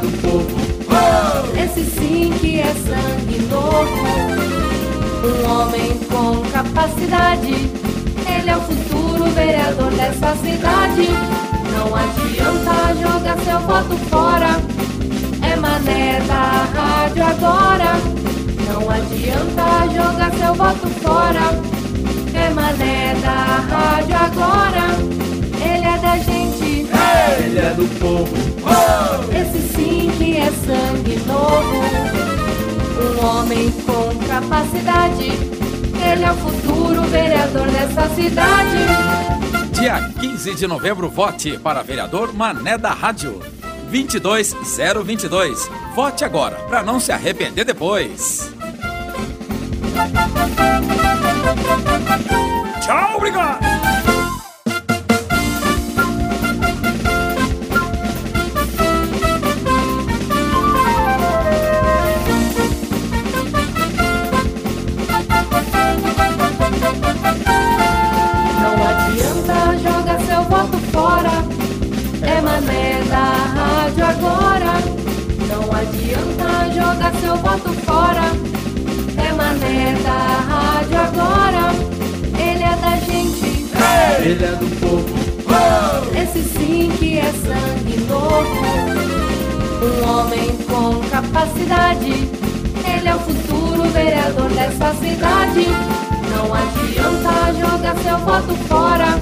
Do povo. Esse sim que é sangue novo. Um homem com capacidade. Ele é o futuro vereador dessa cidade. Não adianta jogar seu voto fora. É mané da rádio agora. Não adianta jogar seu voto fora. É mané da rádio agora. Ele é da gente. Ele é do povo. Que é sangue novo. Um homem com capacidade. Ele é o futuro vereador dessa cidade. Dia 15 de novembro, vote para vereador Mané da Rádio. 22022. Vote agora, para não se arrepender depois. Tchau, obrigado! Ele é do povo. Esse sim que é sangue novo. Um homem com capacidade. Ele é o futuro vereador dessa cidade. Não adianta jogar seu voto fora.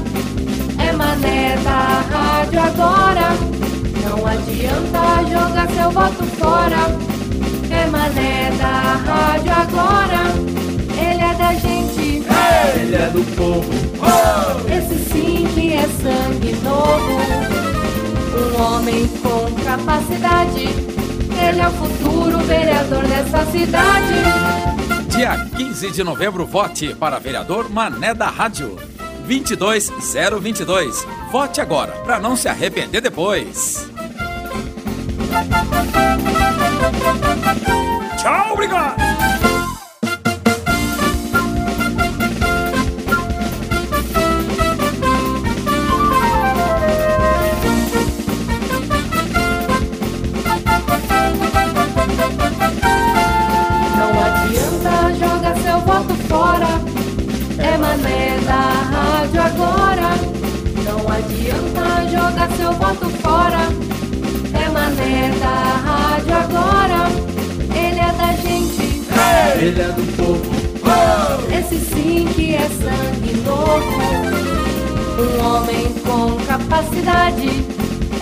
É mané da rádio agora. Não adianta jogar seu voto fora. É mané da rádio agora. Ele é da gente. Ele é do povo. Homem com capacidade. Ele é o futuro vereador dessa cidade. Dia 15 de novembro, vote para vereador Mané da Rádio. 22022. Vote agora, para não se arrepender depois. Tchau, obrigado! Jogar seu voto fora. É mané da rádio agora. Ele é da gente. Ele é do povo. Esse sim que é sangue novo. Um homem com capacidade.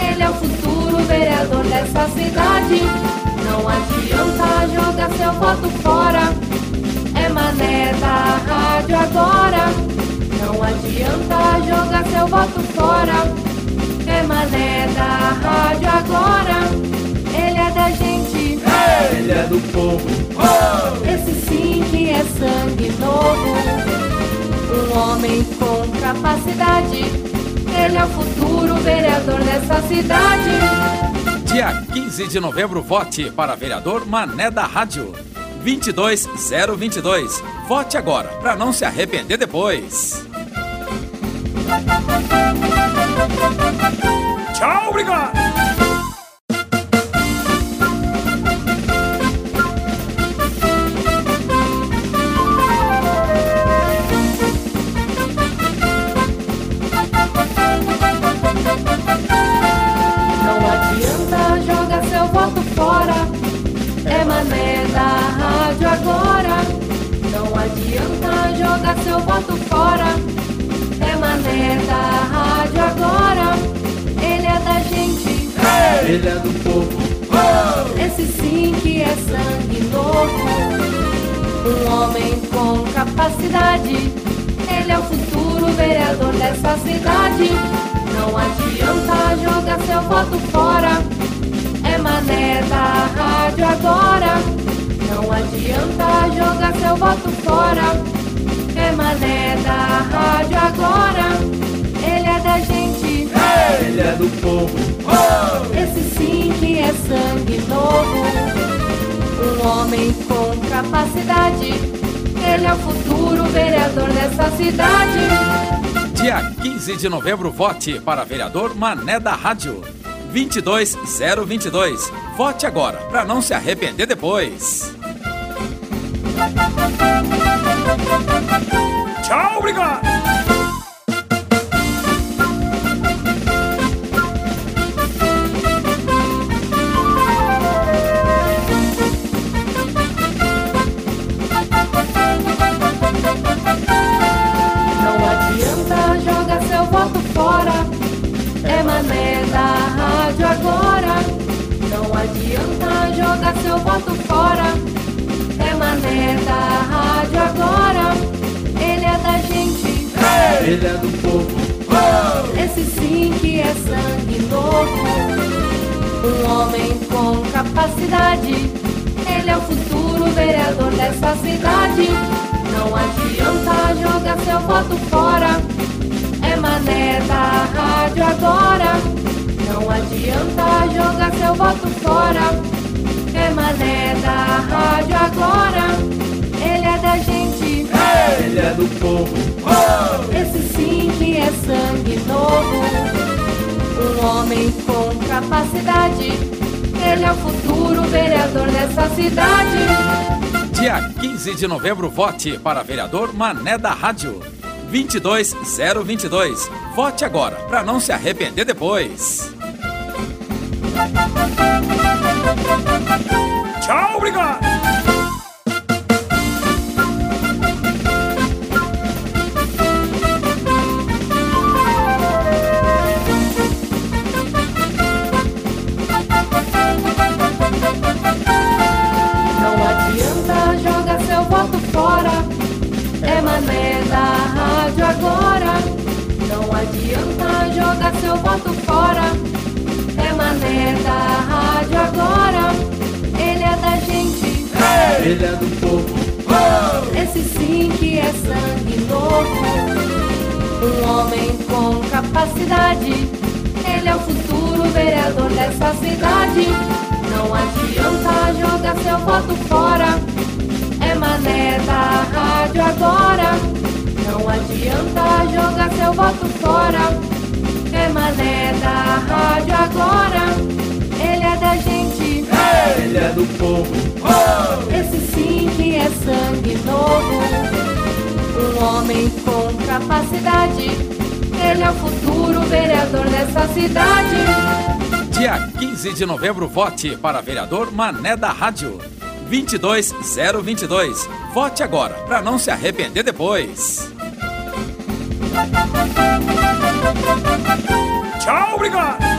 Ele é o futuro vereador dessa cidade. Não adianta jogar seu voto fora. É mané da rádio agora. Não adianta jogar seu voto fora. É mané da rádio agora. Ele é da gente. Ele é do povo. Esse sim que é sangue novo. Um homem com capacidade. Ele é o futuro vereador dessa cidade. Dia 15 de novembro, vote para vereador Mané da Rádio. 22022. Vote agora, para não se arrepender depois. Tchau, obrigado! Seu voto fora. É mané Ele é do povo. Esse sim que é sangue novo. Um homem com capacidade. Ele é o futuro vereador dessa cidade. Não adianta jogar seu voto fora. É mané da rádio agora. Não adianta jogar seu voto fora. É mané da rádio agora. Ele é da gente. Ele é do povo. Esse sim que é sangue novo. Um homem com capacidade. Ele é o futuro vereador dessa cidade. Dia 15 de novembro, vote para vereador Mané da Rádio. 22022. Vote agora para não se arrepender depois. Tchau, obrigado. Jogar seu voto fora. É mané da rádio agora. Ele é da gente. Ele é do povo. Esse sim que é sangue novo. Um homem com capacidade. Ele é o futuro vereador dessa cidade. Não adianta jogar seu voto fora. É mané da rádio agora. Não adianta jogar seu voto fora. Mané da rádio agora. Ele é da gente. Ele é do povo. Esse sim que é sangue novo. Um homem com capacidade. Ele é o futuro vereador dessa cidade. Dia 15 de novembro, vote para vereador Mané da Rádio. 22022. Vote agora para não se arrepender depois. Tchau, obrigado. Não adianta jogar seu voto fora. É mané da rádio agora. Não adianta jogar seu voto fora. É mané da Ele é do povo. Esse sim que é sangue novo. Um homem com capacidade. Ele é o futuro vereador dessa cidade. Não adianta jogar seu voto fora. É mané da rádio agora. Não adianta jogar seu voto fora. É mané da rádio agora. Ele é da gente. Ele é do povo. É sangue novo. Um homem com capacidade. Ele é o futuro vereador dessa cidade. Dia 15 de novembro, vote para vereador Mané da Rádio. 22022. Vote agora para não se arrepender depois. Tchau, obrigado.